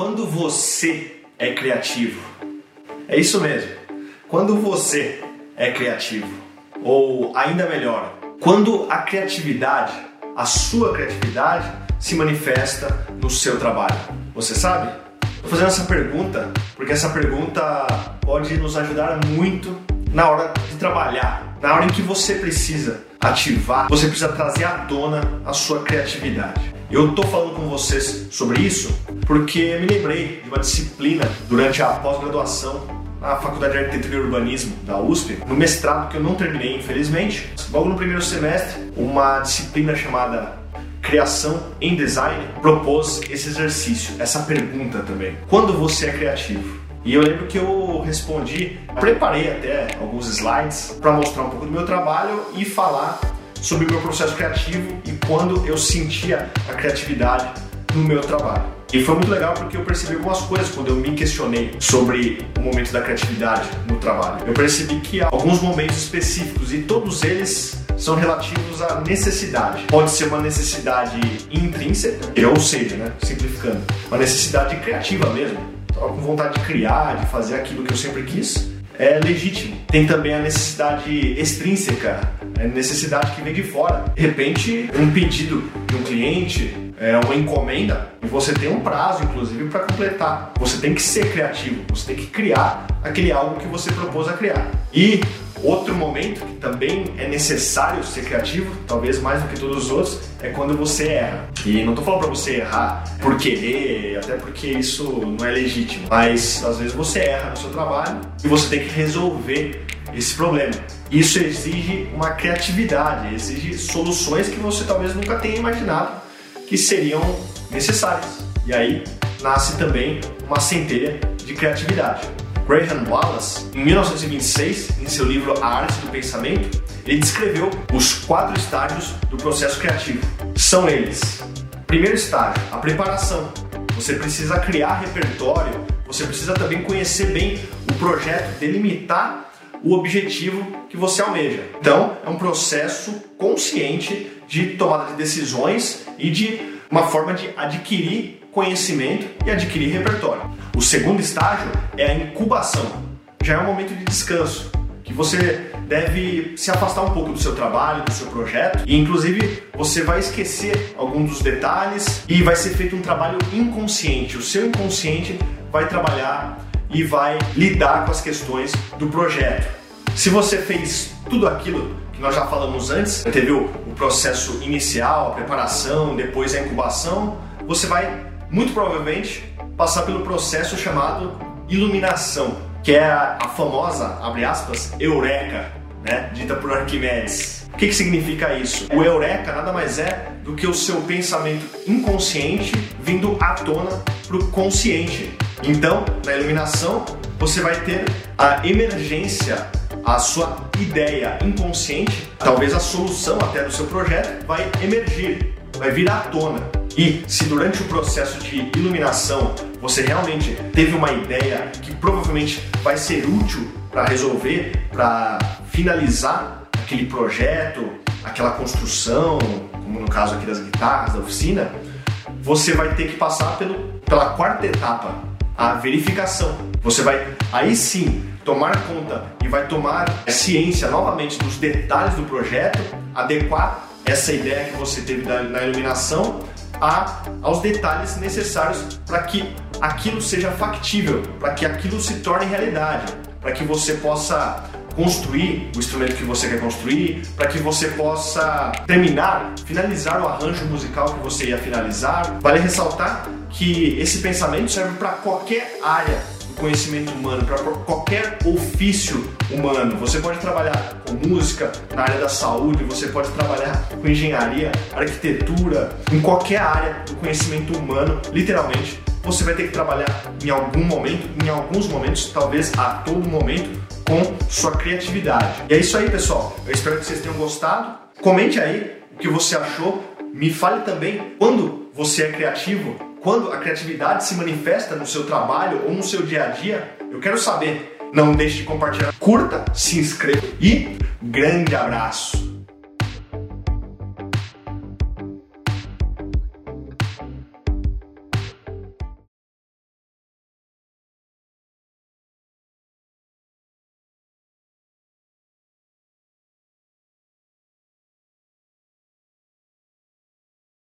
Quando você é criativo. É isso mesmo. Quando você é criativo. Ou ainda melhor, quando a criatividade, a sua criatividade, se manifesta no seu trabalho. Você sabe? Estou fazendo essa pergunta porque essa pergunta pode nos ajudar muito na hora de trabalhar, na hora em que você precisa ativar, você precisa trazer à tona a sua criatividade. Eu estou falando com vocês sobre isso porque me lembrei de uma disciplina durante a pós-graduação na Faculdade de Arquitetura e Urbanismo da USP, no mestrado que eu não terminei, infelizmente. Logo no primeiro semestre, uma disciplina chamada Criação em Design propôs esse exercício, essa pergunta também. Quando você é criativo? E eu lembro que eu respondi, preparei até alguns slides para mostrar um pouco do meu trabalho e falar sobre o meu processo criativo e quando eu sentia a criatividade no meu trabalho. E foi muito legal porque eu percebi algumas coisas quando eu me questionei sobre o momento da criatividade no trabalho. Eu percebi que há alguns momentos específicos e todos eles são relativos à necessidade. Pode ser uma necessidade intrínseca, ou seja, né, simplificando, uma necessidade criativa mesmo. Estava com vontade de criar, de fazer aquilo que eu sempre quis é legítimo. Tem também a necessidade extrínseca, a necessidade que vem de fora. De repente, um pedido de um cliente, é uma encomenda, e você tem um prazo, inclusive, para completar. Você tem que ser criativo, você tem que criar aquele algo que você propôs a criar. E Outro momento que também é necessário ser criativo, talvez mais do que todos os outros, é quando você erra. E não estou falando para você errar por querer, até porque isso não é legítimo, mas às vezes você erra no seu trabalho e você tem que resolver esse problema. Isso exige uma criatividade, exige soluções que você talvez nunca tenha imaginado que seriam necessárias. E aí nasce também uma centelha de criatividade. Graham Wallace, em 1926, em seu livro A Arte do Pensamento, ele descreveu os quatro estágios do processo criativo. São eles: primeiro estágio, a preparação. Você precisa criar repertório, você precisa também conhecer bem o projeto, delimitar o objetivo que você almeja. Então, é um processo consciente de tomada de decisões e de uma forma de adquirir conhecimento e adquirir repertório. O segundo estágio é a incubação. Já é um momento de descanso, que você deve se afastar um pouco do seu trabalho, do seu projeto, e inclusive você vai esquecer alguns dos detalhes e vai ser feito um trabalho inconsciente. O seu inconsciente vai trabalhar e vai lidar com as questões do projeto. Se você fez tudo aquilo que nós já falamos antes, teve o processo inicial, a preparação, depois a incubação, você vai muito provavelmente passar pelo processo chamado iluminação, que é a, a famosa, abre aspas, eureka, né, dita por Arquimedes. O que, que significa isso? O eureka nada mais é do que o seu pensamento inconsciente vindo à tona para o consciente. Então, na iluminação, você vai ter a emergência, a sua ideia inconsciente, talvez a solução até do seu projeto, vai emergir, vai vir à tona. E se durante o processo de iluminação você realmente teve uma ideia que provavelmente vai ser útil para resolver, para finalizar aquele projeto, aquela construção, como no caso aqui das guitarras da oficina, você vai ter que passar pelo, pela quarta etapa, a verificação. Você vai aí sim tomar conta e vai tomar ciência novamente dos detalhes do projeto, adequar essa ideia que você teve na iluminação a, aos detalhes necessários para que aquilo seja factível, para que aquilo se torne realidade, para que você possa construir o instrumento que você quer construir, para que você possa terminar, finalizar o arranjo musical que você ia finalizar. Vale ressaltar que esse pensamento serve para qualquer área conhecimento humano, para qualquer ofício humano. Você pode trabalhar com música, na área da saúde, você pode trabalhar com engenharia, arquitetura, em qualquer área do conhecimento humano, literalmente. Você vai ter que trabalhar em algum momento, em alguns momentos, talvez a todo momento, com sua criatividade. E é isso aí, pessoal. Eu espero que vocês tenham gostado. Comente aí o que você achou. Me fale também quando você é criativo, quando a criatividade se manifesta no seu trabalho ou no seu dia a dia, eu quero saber. Não deixe de compartilhar, curta, se inscreva e grande abraço!